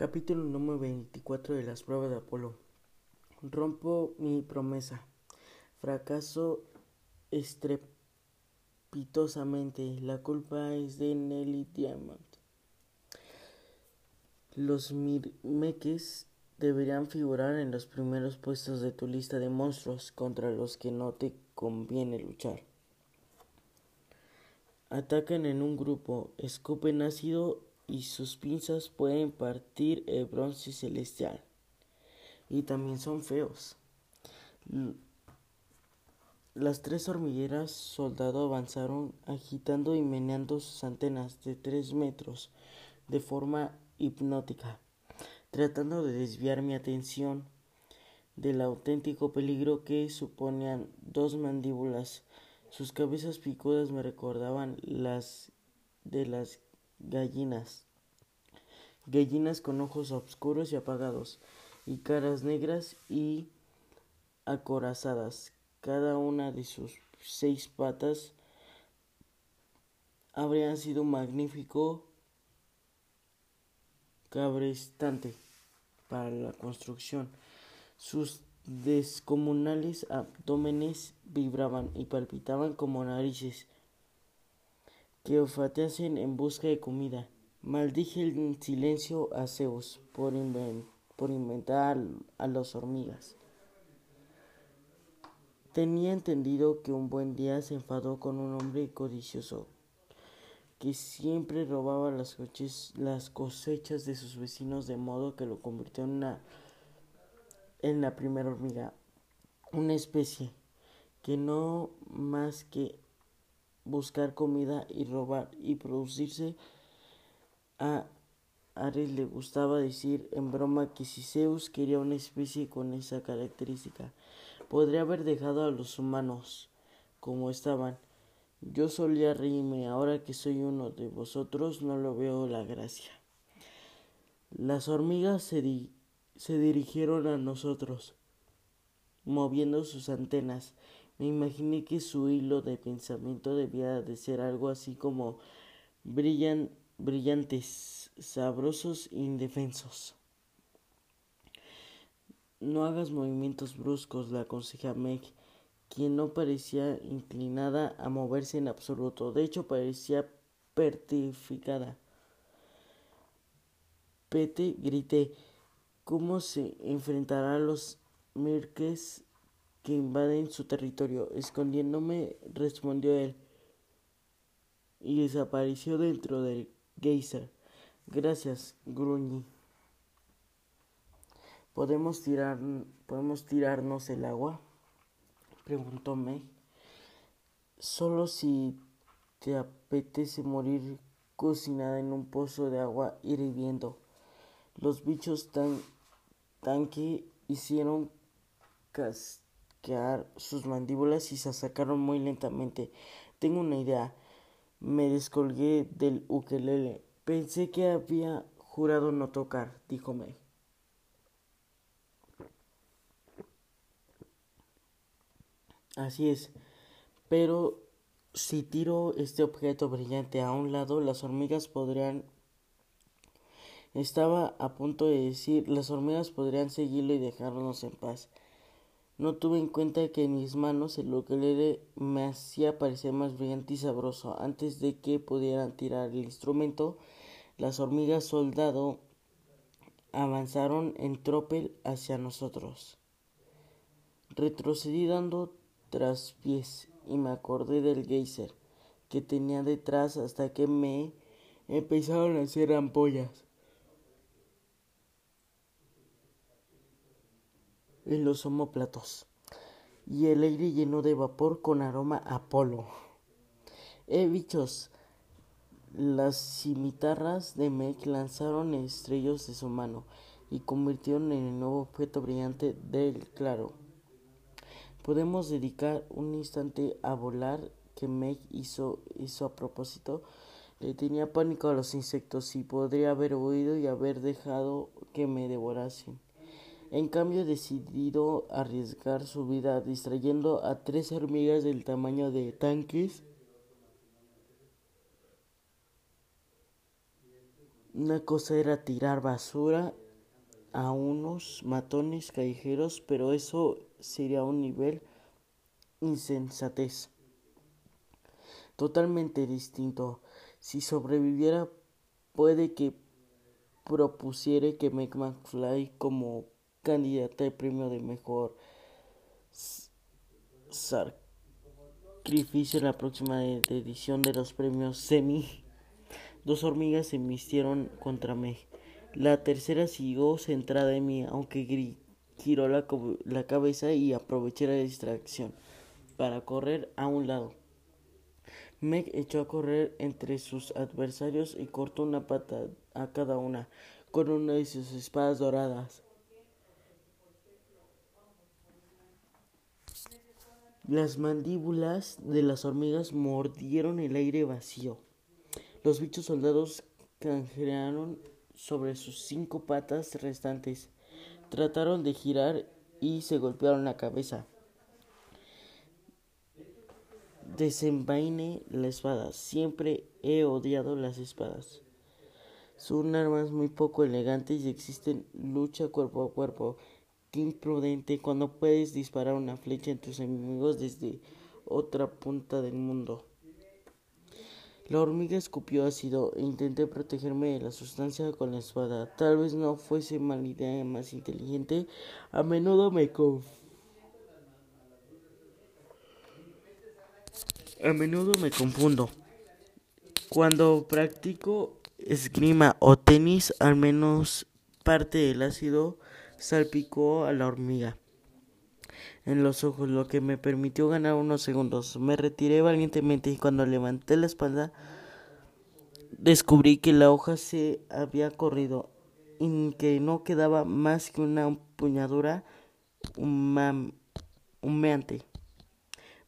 Capítulo número 24 de las pruebas de Apolo. Rompo mi promesa. Fracaso estrepitosamente. La culpa es de Nelly Diamond. Los Mirmeques deberían figurar en los primeros puestos de tu lista de monstruos contra los que no te conviene luchar. Atacan en un grupo, escupen ácido y sus pinzas pueden partir el bronce celestial. Y también son feos. Las tres hormigueras soldado avanzaron agitando y meneando sus antenas de tres metros de forma hipnótica, tratando de desviar mi atención del auténtico peligro que suponían dos mandíbulas. Sus cabezas picudas me recordaban las de las gallinas. Gallinas con ojos oscuros y apagados, y caras negras y acorazadas. Cada una de sus seis patas habrían sido magnífico cabrestante para la construcción. Sus descomunales abdómenes vibraban y palpitaban como narices que olfateasen en busca de comida. Maldije el silencio a Zeus por, por inventar a las hormigas. Tenía entendido que un buen día se enfadó con un hombre codicioso que siempre robaba las, cosechas de sus vecinos de modo que lo convirtió en, una, en la primera hormiga, una especie que no más que buscar comida y robar y producirse. A Ares le gustaba decir en broma que si Zeus quería una especie con esa característica, podría haber dejado a los humanos como estaban. Yo solía reírme, ahora que soy uno de vosotros no lo veo la gracia. Las hormigas se, se dirigieron a nosotros, moviendo sus antenas me imaginé que su hilo de pensamiento debía de ser algo así como brillan, brillantes, sabrosos e indefensos. No hagas movimientos bruscos, le aconsejé Meg, quien no parecía inclinada a moverse en absoluto. De hecho, parecía pertificada. Pete, grité, ¿cómo se enfrentará a los Mirques que invaden su territorio. Escondiéndome, respondió él, y desapareció dentro del geyser. Gracias, gruñí. ¿Podemos, tirar, ¿Podemos tirarnos el agua? Preguntó Meg. Solo si te apetece morir cocinada en un pozo de agua hirviendo. Los bichos tan, tan que hicieron cas sus mandíbulas y se sacaron muy lentamente. Tengo una idea. Me descolgué del ukelele. Pensé que había jurado no tocar, dijo Meg. Así es. Pero si tiro este objeto brillante a un lado, las hormigas podrían... Estaba a punto de decir, las hormigas podrían seguirlo y dejarnos en paz. No tuve en cuenta que en mis manos el ukelele me hacía parecer más brillante y sabroso. Antes de que pudieran tirar el instrumento, las hormigas soldado avanzaron en tropel hacia nosotros. Retrocedí dando traspiés y me acordé del geyser que tenía detrás hasta que me empezaron a hacer ampollas. En los homóplatos y el aire lleno de vapor con aroma a polo. Eh, bichos, las cimitarras de Meg lanzaron estrellos de su mano y convirtieron en el nuevo objeto brillante del claro. Podemos dedicar un instante a volar que Meg hizo, hizo a propósito. Le tenía pánico a los insectos y podría haber huido y haber dejado que me devorasen. En cambio, decidido arriesgar su vida distrayendo a tres hormigas del tamaño de tanques. Una cosa era tirar basura a unos matones callejeros, pero eso sería un nivel insensatez totalmente distinto. Si sobreviviera, puede que propusiere que McFly como candidata al premio de mejor sacrificio en la próxima edición de los premios Semi. Dos hormigas se embistieron contra Meg. La tercera siguió centrada en mí, aunque giró la, la cabeza y aproveché la distracción para correr a un lado. Meg echó a correr entre sus adversarios y cortó una pata a cada una con una de sus espadas doradas. Las mandíbulas de las hormigas mordieron el aire vacío. Los bichos soldados canjearon sobre sus cinco patas restantes. Trataron de girar y se golpearon la cabeza. Desenvaine la espada. Siempre he odiado las espadas. Son armas muy poco elegantes y existen lucha cuerpo a cuerpo. Qué imprudente cuando puedes disparar una flecha en tus enemigos desde otra punta del mundo. La hormiga escupió ácido e intenté protegerme de la sustancia con la espada. Tal vez no fuese mala idea más inteligente. A menudo me conf A menudo me confundo. Cuando practico esgrima o tenis, al menos parte del ácido salpicó a la hormiga en los ojos, lo que me permitió ganar unos segundos. Me retiré valientemente y cuando levanté la espalda descubrí que la hoja se había corrido y que no quedaba más que una empuñadura humeante.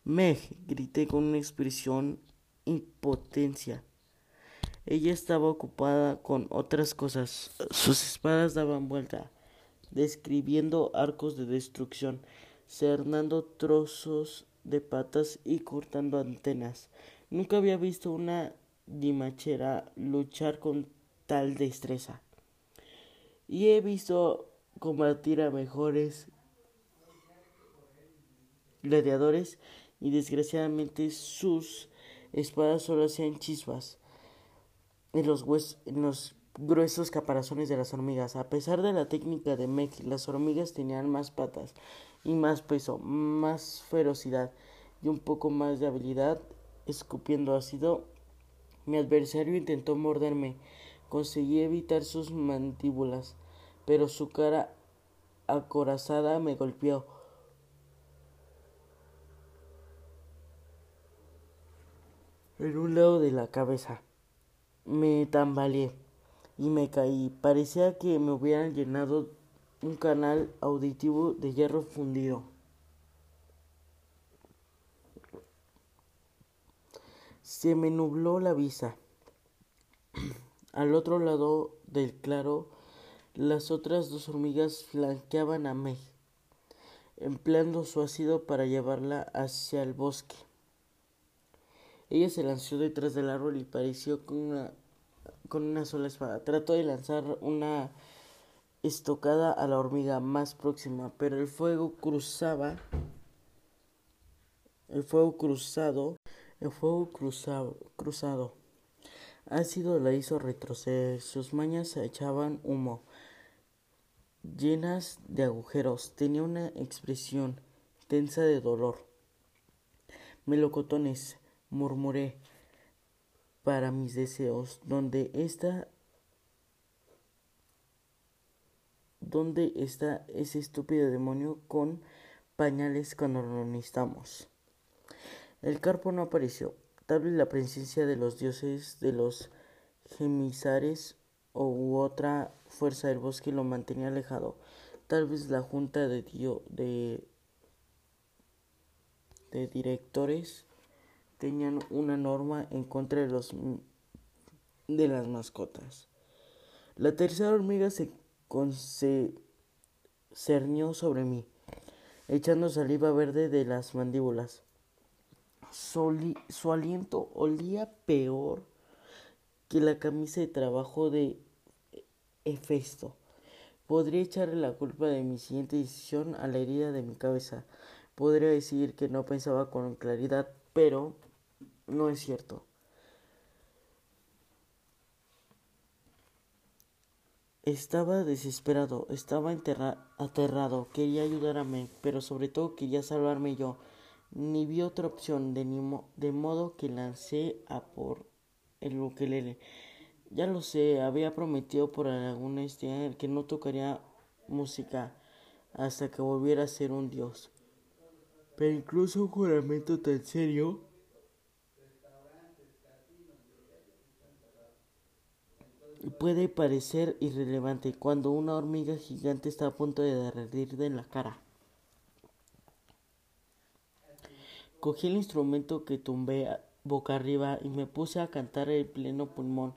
Meg, grité con una expresión impotencia. Ella estaba ocupada con otras cosas. Sus espadas daban vuelta, describiendo arcos de destrucción, cernando trozos de patas y cortando antenas. Nunca había visto una dimachera luchar con tal destreza. Y he visto combatir a mejores gladiadores y desgraciadamente sus espadas solo hacían chispas en los, en los gruesos caparazones de las hormigas. A pesar de la técnica de Meg, las hormigas tenían más patas y más peso, más ferocidad y un poco más de habilidad escupiendo ácido. Mi adversario intentó morderme. Conseguí evitar sus mandíbulas, pero su cara acorazada me golpeó. en un lado de la cabeza. Me tambaleé y me caí. Parecía que me hubieran llenado un canal auditivo de hierro fundido. Se me nubló la vista. Al otro lado del claro, las otras dos hormigas flanqueaban a Meg, empleando su ácido para llevarla hacia el bosque. Ella se lanzó detrás del árbol y pareció con una, con una sola espada. Trató de lanzar una estocada a la hormiga más próxima, pero el fuego cruzaba. El fuego cruzado. El fuego cruzado. cruzado. Ácido la hizo retroceder. Sus mañas echaban humo, llenas de agujeros. Tenía una expresión tensa de dolor. Melocotones murmuré para mis deseos, donde está ¿Dónde está ese estúpido demonio con pañales cuando lo necesitamos? El carpo no apareció. Tal vez la presencia de los dioses de los gemisares o u otra fuerza del bosque lo mantenía alejado. Tal vez la junta de, de, de directores tenían una norma en contra de los de las mascotas. La tercera hormiga se, cernió sobre mí, echando saliva verde de las mandíbulas. su aliento olía peor que la camisa de trabajo de Hefesto. Podría echarle la culpa de mi siguiente decisión a la herida de mi cabeza. Podría decir que no pensaba con claridad, pero no es cierto. Estaba desesperado, estaba aterrado, quería ayudarme, pero sobre todo quería salvarme yo. Ni vi otra opción, de, de modo que lancé a por el ukelele. Ya lo sé, había prometido por alguna este que no tocaría música hasta que volviera a ser un dios. Pero incluso un juramento tan serio puede parecer irrelevante cuando una hormiga gigante está a punto de derretirte en la cara. Cogí el instrumento que tumbé boca arriba y me puse a cantar el pleno pulmón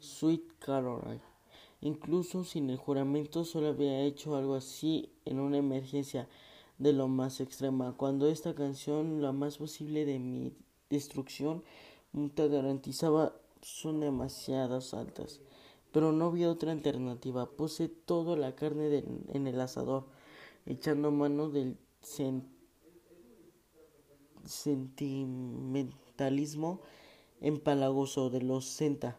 Sweet Caroline. Incluso sin el juramento solo había hecho algo así en una emergencia de lo más extrema. Cuando esta canción, la más posible de mi destrucción, te garantizaba, son demasiadas altas pero no vi otra alternativa. Puse toda la carne en el asador, echando mano del sentimentalismo empalagoso de los Senta.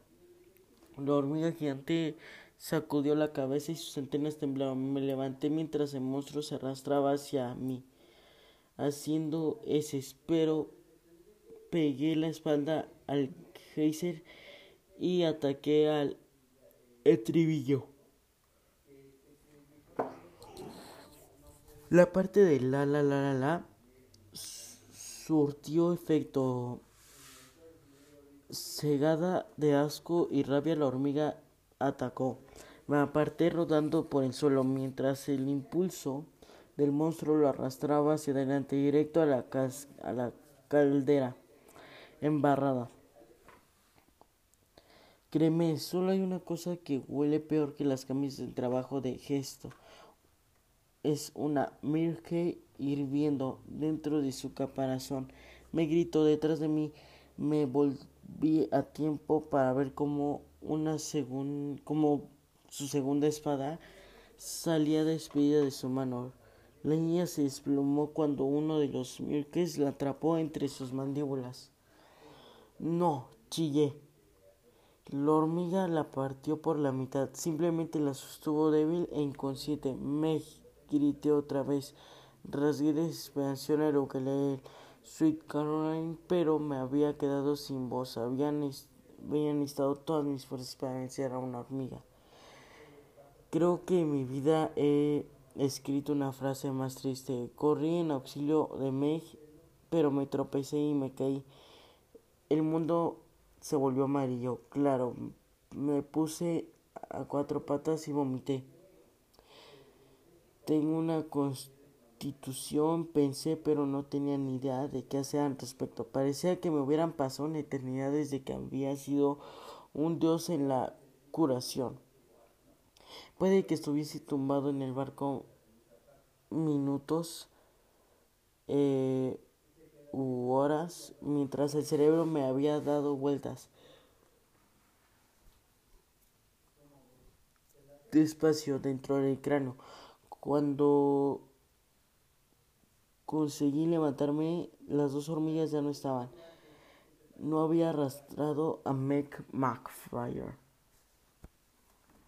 La hormiga gigante sacudió la cabeza y sus antenas temblaban. Me levanté mientras el monstruo se arrastraba hacia mí. Haciendo ese espero, pegué la espalda al geyser y ataqué al La parte de la la la la la surtió efecto. Cegada de asco y rabia, la hormiga atacó. Me aparté rodando por el suelo mientras el impulso del monstruo lo arrastraba hacia adelante, directo a la, a la caldera embarrada. Créeme, solo hay una cosa que huele peor que las camisas de trabajo de gesto. Es una Mirke hirviendo dentro de su caparazón. Me gritó detrás de mí. Me volví a tiempo para ver cómo una segunda, como su segunda espada salía despedida de su mano. La niña se desplomó cuando uno de los Mirkes la atrapó entre sus mandíbulas. No, chillé. La hormiga la partió por la mitad, simplemente la sostuvo débil e inconsciente. Me grité otra vez. Rasgué de desesperación el ukelele Sweet Caroline, pero me había quedado sin voz. Habían, habían estado todas mis fuerzas para vencer a una hormiga. Creo que en mi vida he escrito una frase más triste. Corrí en auxilio de Meg, pero me tropecé y me caí. El mundo se volvió amarillo. Claro, me puse a cuatro patas y vomité. Tengo una constitución, pensé, pero no tenía ni idea de qué hacer al respecto. Parecía que me hubieran pasado una eternidad desde que había sido un dios en la curación. Puede que estuviese tumbado en el barco minutos. Eh, u horas mientras el cerebro me había dado vueltas. Despacio dentro del cráneo. Cuando conseguí levantarme, las dos hormigas ya no estaban. No había arrastrado a McFire.